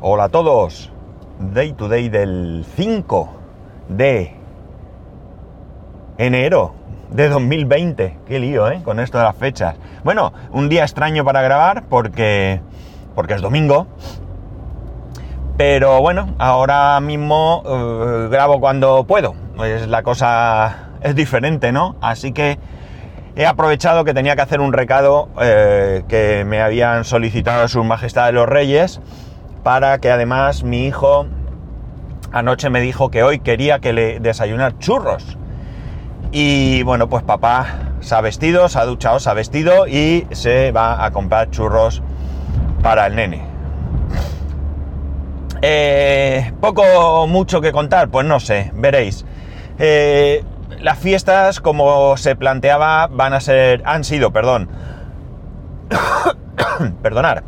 Hola a todos. Day to day del 5 de enero de 2020. Qué lío, ¿eh? Con esto de las fechas. Bueno, un día extraño para grabar porque porque es domingo. Pero bueno, ahora mismo eh, grabo cuando puedo. Pues la cosa es diferente, ¿no? Así que he aprovechado que tenía que hacer un recado eh, que me habían solicitado Sus Majestades los Reyes para que además mi hijo anoche me dijo que hoy quería que le desayunar churros. Y bueno, pues papá se ha vestido, se ha duchado, se ha vestido y se va a comprar churros para el nene. Eh, poco mucho que contar, pues no sé, veréis. Eh, las fiestas, como se planteaba, van a ser, han sido, perdón, perdonar,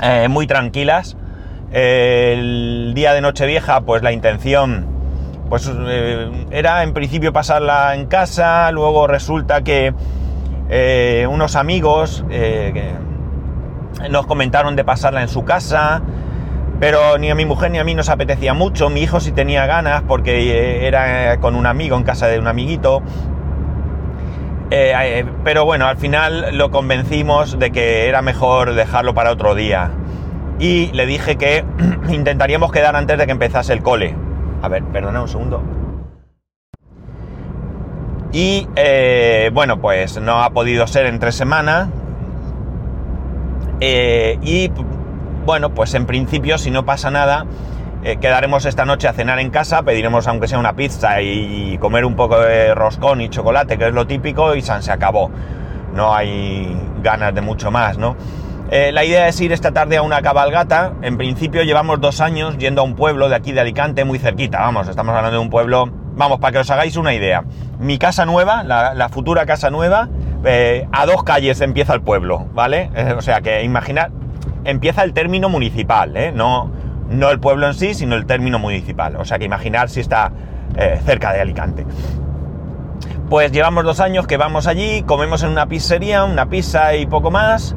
eh, muy tranquilas. el día de Nochevieja, pues la intención, pues era en principio pasarla en casa, luego resulta que unos amigos nos comentaron de pasarla en su casa, pero ni a mi mujer ni a mí nos apetecía mucho. Mi hijo sí tenía ganas porque eh, era con un amigo en casa de un amiguito. Eh, eh, pero bueno, al final lo convencimos de que era mejor dejarlo para otro día. Y le dije que intentaríamos quedar antes de que empezase el cole. A ver, perdona un segundo. Y bueno, pues no ha podido ser entre semana. y bueno, pues en principio, si no pasa nada, eh, quedaremos esta noche a cenar en casa, pediremos aunque sea una pizza y comer un poco de roscón y chocolate, que es lo típico, y se acabó. No hay ganas de mucho más, ¿no? Eh, la idea es ir esta tarde a una cabalgata. En principio llevamos dos años yendo a un pueblo de aquí de Alicante, muy cerquita. Vamos, estamos hablando de un pueblo. Vamos, para que os hagáis una idea. Mi casa nueva, la, futura casa nueva, eh, a dos calles empieza el pueblo, ¿vale? o sea que imaginar, empieza el término municipal, ¿eh? no, no el pueblo en sí, sino el término municipal. O sea que imaginar si está eh, cerca de Alicante. Pues llevamos dos años que vamos allí, comemos en una pizzería, una pizza y poco más,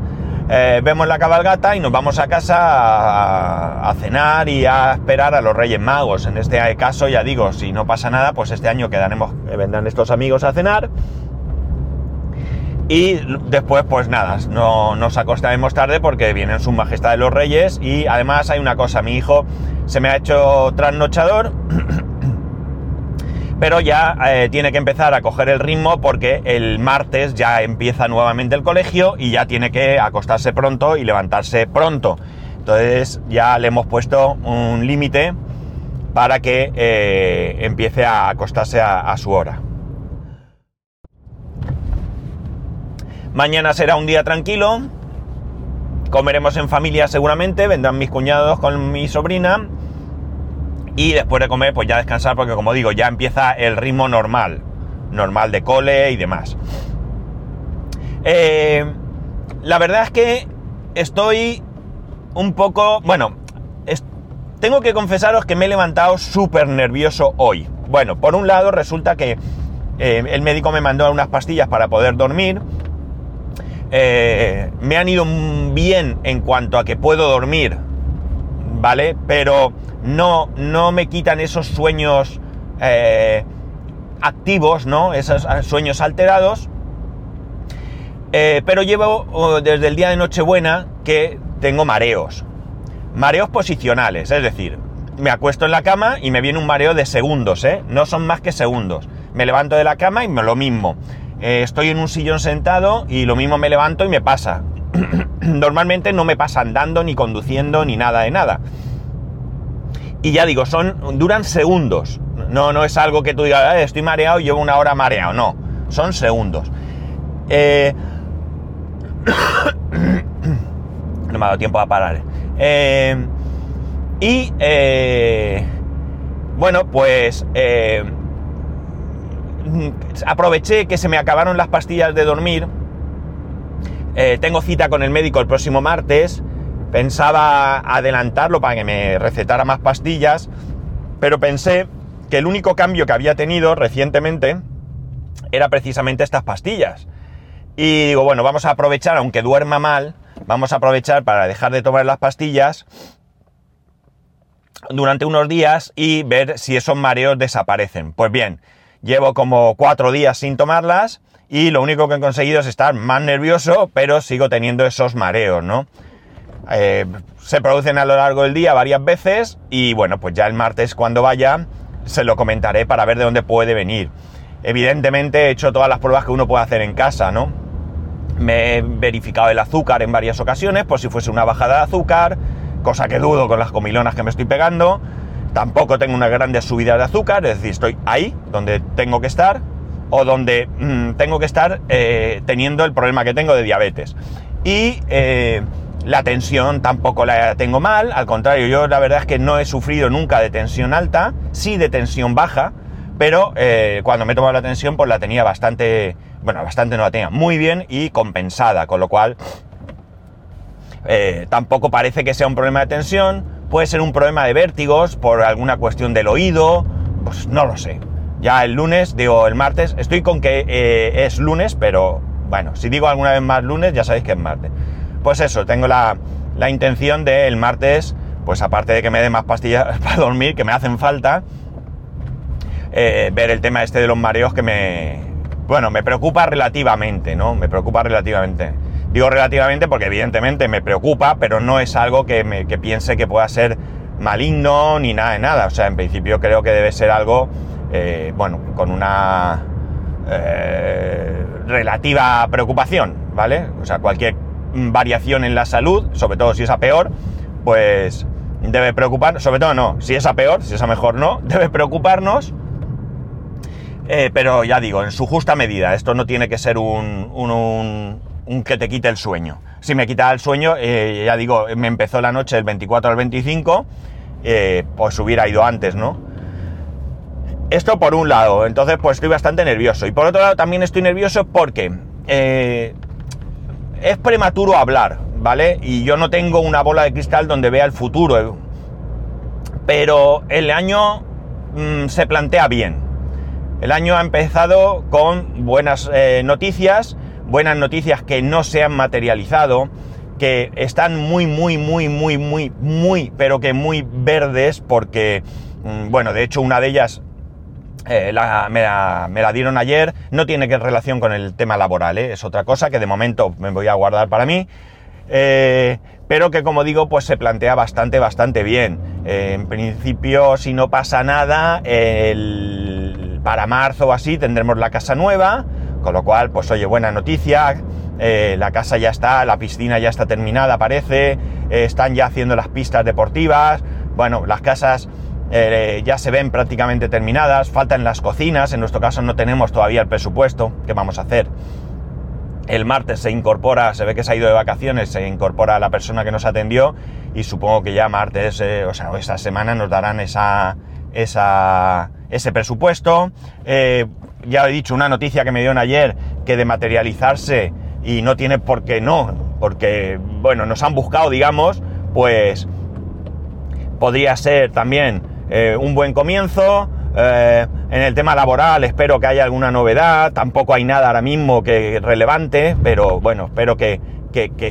eh, vemos la cabalgata y nos vamos a casa a, a, cenar y a esperar a los Reyes Magos. En este caso, ya digo, si no pasa nada, pues este año quedaremos, vendrán estos amigos a cenar y después, pues nada, no nos acostaremos tarde porque vienen su majestad de los reyes. Y además hay una cosa, mi hijo se me ha hecho trasnochador. Pero ya eh, tiene que empezar a coger el ritmo porque el martes ya empieza nuevamente el colegio y ya tiene que acostarse pronto y levantarse pronto. Entonces ya le hemos puesto un límite para que eh, empiece a acostarse a su hora. Mañana será un día tranquilo. Comeremos en familia seguramente. Vendrán mis cuñados con mi sobrina. Y después de comer, pues ya descansar, porque como digo, ya empieza el ritmo normal. Normal de cole y demás. Eh, la verdad es que estoy un poco. Bueno, tengo que confesaros que me he levantado súper nervioso hoy. Bueno, por un lado, resulta que eh, el médico me mandó unas pastillas para poder dormir eh, me han ido bien en cuanto a que puedo dormir, ¿vale? Pero no, no me quitan esos sueños eh, activos, ¿no? Esos ah, sueños alterados. Eh, pero llevo desde el día de Nochebuena que tengo mareos. Mareos posicionales, es decir, me acuesto en la cama y me viene un mareo de segundos. No son más que segundos. Me levanto de la cama y me lo mismo. Eh, estoy en un sillón sentado y lo mismo me levanto y me pasa. Normalmente no me pasa andando, ni conduciendo, ni nada de nada. Y ya digo, son, duran segundos. No, no es algo que tú digas, estoy mareado y llevo una hora mareado. No, son segundos. Eh, no me ha dado tiempo a parar. Eh, y bueno, pues aproveché que se me acabaron las pastillas de dormir. Eh, tengo cita con el médico el próximo martes. Pensaba adelantarlo para que me recetara más pastillas, pero pensé que el único cambio que había tenido recientemente era precisamente estas pastillas. Y digo, bueno, vamos a aprovechar, aunque duerma mal, vamos a aprovechar para dejar de tomar las pastillas durante unos días y ver si esos mareos desaparecen. Pues bien, llevo como cuatro días sin tomarlas y lo único que he conseguido es estar más nervioso, pero sigo teniendo esos mareos, ¿no? Eh, se producen a lo largo del día varias veces y bueno, pues ya el martes cuando vaya se lo comentaré para ver de dónde puede venir. Evidentemente he hecho todas las pruebas que uno puede hacer en casa, ¿no? Me he verificado el azúcar en varias ocasiones por si fuese una bajada de azúcar, cosa que dudo con las comilonas que me estoy pegando. Tampoco tengo una grande subida de azúcar, es decir, estoy ahí donde tengo que estar o donde mm, tengo que estar eh, teniendo el problema que tengo de diabetes. Y eh, la tensión tampoco la tengo mal, al contrario, yo la verdad es que no he sufrido nunca de tensión alta, sí de tensión baja, pero eh, cuando me he tomado la tensión pues la tenía bastante, bueno, bastante no la tenía, muy bien y compensada, con lo cual tampoco parece que sea un problema de tensión, puede ser un problema de vértigos por alguna cuestión del oído, pues no lo sé. Ya el lunes, digo el martes, estoy con que eh, es lunes, pero bueno, si digo alguna vez más lunes, ya sabéis que es martes pues eso, tengo la, intención de el martes, pues aparte de que me dé más pastillas para dormir, que me hacen falta, eh, ver el tema este de los mareos que me, bueno, me preocupa relativamente, ¿no? Me preocupa relativamente. Digo relativamente porque evidentemente me preocupa, pero no es algo que, me, piense que pueda ser maligno ni nada de nada. O sea, en principio creo que debe ser algo, eh, bueno, con una eh, relativa preocupación, ¿vale? O sea, cualquier variación en la salud, sobre todo si es a peor, pues debe preocupar, sobre todo no, si es a peor, si es a mejor no, debe preocuparnos, eh, pero ya digo, en su justa medida, esto no tiene que ser un, un, que te quite el sueño. Si me quita el sueño, eh, ya digo, me empezó la noche del 24 al 25, eh, pues hubiera ido antes, ¿no? Esto por un lado, entonces pues estoy bastante nervioso. Y por otro lado también estoy nervioso porque es prematuro hablar, ¿vale? Y yo no tengo una bola de cristal donde vea el futuro. Pero el año mm, se plantea bien. El año ha empezado con buenas eh, noticias, buenas noticias que no se han materializado, que están muy, muy, muy, muy, muy, muy, pero que muy verdes porque, mm, bueno, de hecho una de ellas eh, me, la, dieron ayer, no tiene que relación con el tema laboral, ¿eh? es otra cosa que de momento me voy a guardar para mí, eh, pero que como digo, pues se plantea bastante, bastante bien. en principio, si no pasa nada, para marzo o así tendremos la casa nueva, con lo cual, pues oye, buena noticia, la casa ya está, la piscina ya está terminada, parece, están ya haciendo las pistas deportivas, bueno, las casas eh, ya se ven prácticamente terminadas, faltan las cocinas, en nuestro caso no tenemos todavía el presupuesto, ¿qué vamos a hacer? El martes se incorpora, se ve que se ha ido de vacaciones, se incorpora la persona que nos atendió y supongo que ya martes, eh, o sea, esta semana nos darán esa, esa, ese presupuesto. Eh, ya he dicho una noticia que me dieron ayer que de materializarse y no tiene por qué no, porque, bueno, nos han buscado, digamos, pues podría ser también eh, un buen comienzo. Eh, en el tema laboral espero que haya alguna novedad. Tampoco hay nada ahora mismo que relevante, pero bueno, espero que,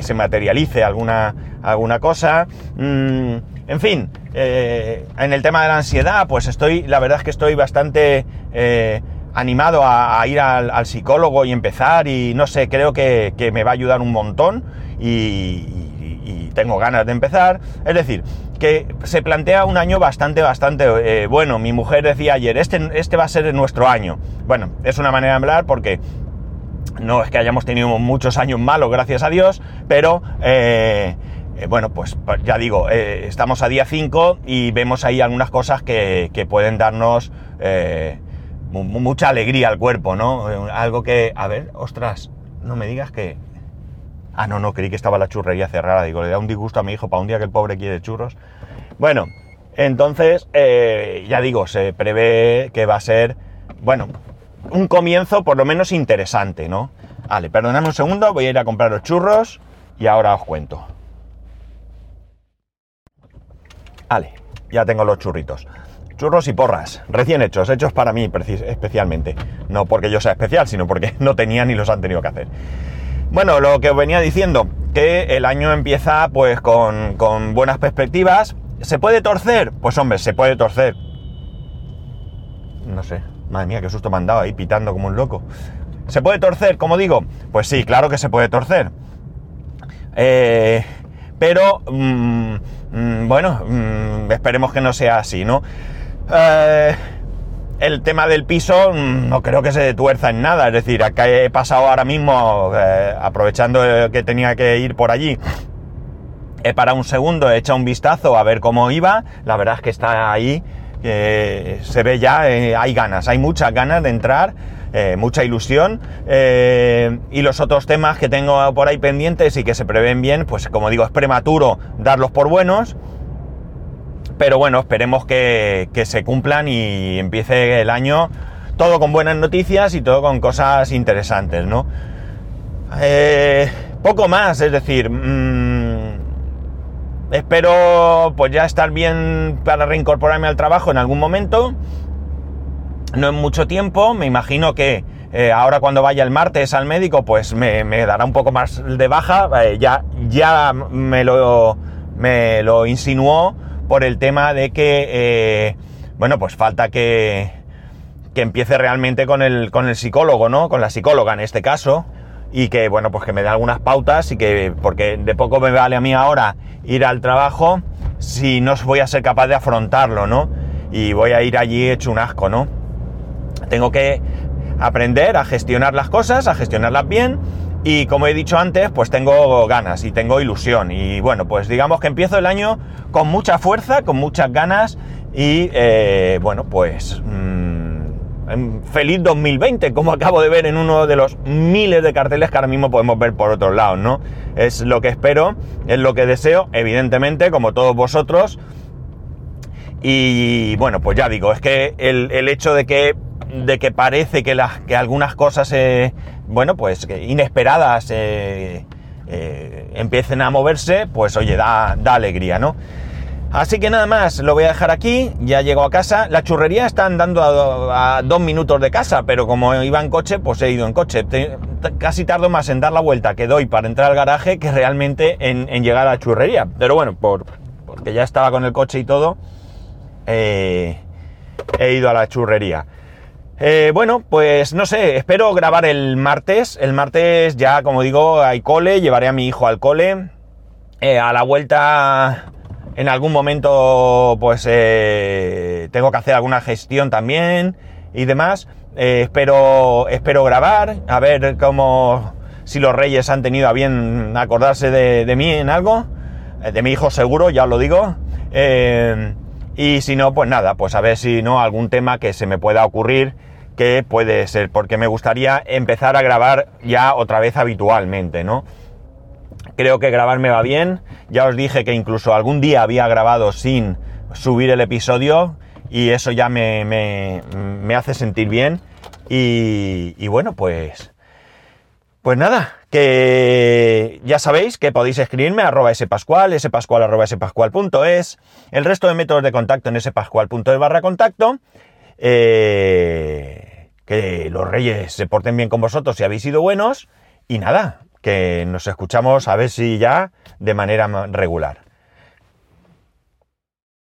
se materialice alguna, alguna cosa. Mm, en fin, eh, en el tema de la ansiedad, pues estoy, la verdad es que estoy bastante animado a, ir al, psicólogo y empezar y no sé, creo que, me va a ayudar un montón y tengo ganas de empezar. Es decir, que se plantea un año bastante, bastante eh, bueno. Mi mujer decía ayer, este, este va a ser nuestro año. Bueno, es una manera de hablar porque no es que hayamos tenido muchos años malos, gracias a Dios, pero... Eh, eh, bueno, pues, pues ya digo, estamos a día 5 y vemos ahí algunas cosas que, que pueden darnos mucha alegría al cuerpo, ¿no? Algo que, a ver, ostras, no me digas que, Ah, no, no, creí que estaba la churrería cerrada. Digo, le da un disgusto a mi hijo para un día que el pobre quiere churros. Bueno, entonces, eh, ya digo, se prevé que va a ser, bueno, un comienzo por lo menos interesante, ¿no? Vale, perdonadme un segundo, voy a ir a comprar los churros y ahora os cuento. Vale, ya tengo los churritos. Churros y porras, recién hechos, hechos para mí especialmente. No porque yo sea especial, sino porque no tenía ni los han tenido que hacer. Bueno, lo que os venía diciendo, que el año empieza pues con, buenas perspectivas, ¿Se puede torcer? Pues hombre, se puede torcer. No sé, madre mía, qué susto me han dado ahí pitando como un loco. ¿Se puede torcer, como digo? Pues sí, claro que se puede torcer. Eh, pero, mm, mm, bueno, mm, esperemos que no sea así, ¿no? Eh, el tema del piso no creo que se tuerza en nada, es decir, acá he pasado ahora mismo, eh, aprovechando que tenía que ir por allí, he parado un segundo, he echado un vistazo a ver cómo iba, la verdad es que está ahí, se ve ya, hay ganas, hay muchas ganas de entrar eh, mucha ilusión. Eh, y los otros temas que tengo por ahí pendientes y que se prevén bien, pues como digo, es prematuro darlos por buenos. Pero bueno, esperemos que, se cumplan y empiece el año todo con buenas noticias y todo con cosas interesantes, ¿no? Eh, poco más, es decir, mm, espero pues ya estar bien para reincorporarme al trabajo en algún momento no en mucho tiempo, me imagino que eh, ahora cuando vaya el martes al médico, pues me, dará un poco más de baja, eh, ya, ya me, lo, me lo insinuó por el tema de que, eh, bueno, pues falta que, que empiece realmente con el, con el psicólogo, ¿no? Con la psicóloga en este caso, y que, bueno, pues que me dé algunas pautas y que, porque de poco me vale a mí ahora ir al trabajo si no voy a ser capaz de afrontarlo, ¿no? Y voy a ir allí hecho un asco, ¿no? Tengo que aprender a gestionar las cosas, a gestionarlas bien y como he dicho antes, pues tengo ganas y tengo ilusión. Y bueno, pues digamos que empiezo el año con mucha fuerza, con muchas ganas y eh, bueno, pues mm, feliz 2020, como acabo de ver en uno de los miles de carteles que ahora mismo podemos ver por otros lados, ¿no? Es lo que espero, es lo que deseo, evidentemente, como todos vosotros. Y bueno, pues ya digo, es que el, el hecho de que de que parece que, que algunas cosas, eh, bueno, pues inesperadas eh, eh, empiecen a moverse, pues oye, da, da, alegría, ¿no? Así que nada más, lo voy a dejar aquí, ya llego a casa. La churrería está andando a, dos minutos de casa, pero como iba en coche, pues he ido en coche. casi tardo más en dar la vuelta que doy para entrar al garaje que realmente en, llegar a la churrería. Pero bueno, por, porque ya estaba con el coche y todo, he ido a la churrería. Eh, bueno, pues no sé, espero grabar el martes. El martes ya, como digo, hay cole, llevaré a mi hijo al cole. Eh, a la vuelta, en algún momento, pues eh, tengo que hacer alguna gestión también y demás. espero, espero grabar, a ver cómo, si los reyes han tenido a bien acordarse de, de mí en algo. de mi hijo seguro, ya os lo digo. Y si no, pues nada, pues a ver si no algún tema que se me pueda ocurrir que puede ser, porque me gustaría empezar a grabar ya otra vez habitualmente, ¿no? Creo que grabar me va bien, ya os dije que incluso algún día había grabado sin subir el episodio y eso ya me, me, hace sentir bien y, y bueno, pues... Pues nada, que ya sabéis que podéis escribirme a arroba spascual, spascual arroba spascual.es, el resto de métodos de contacto en spascual.es barra contacto. Eh, que los reyes se porten bien con vosotros si habéis sido buenos. Y nada, que nos escuchamos a ver si ya de manera regular.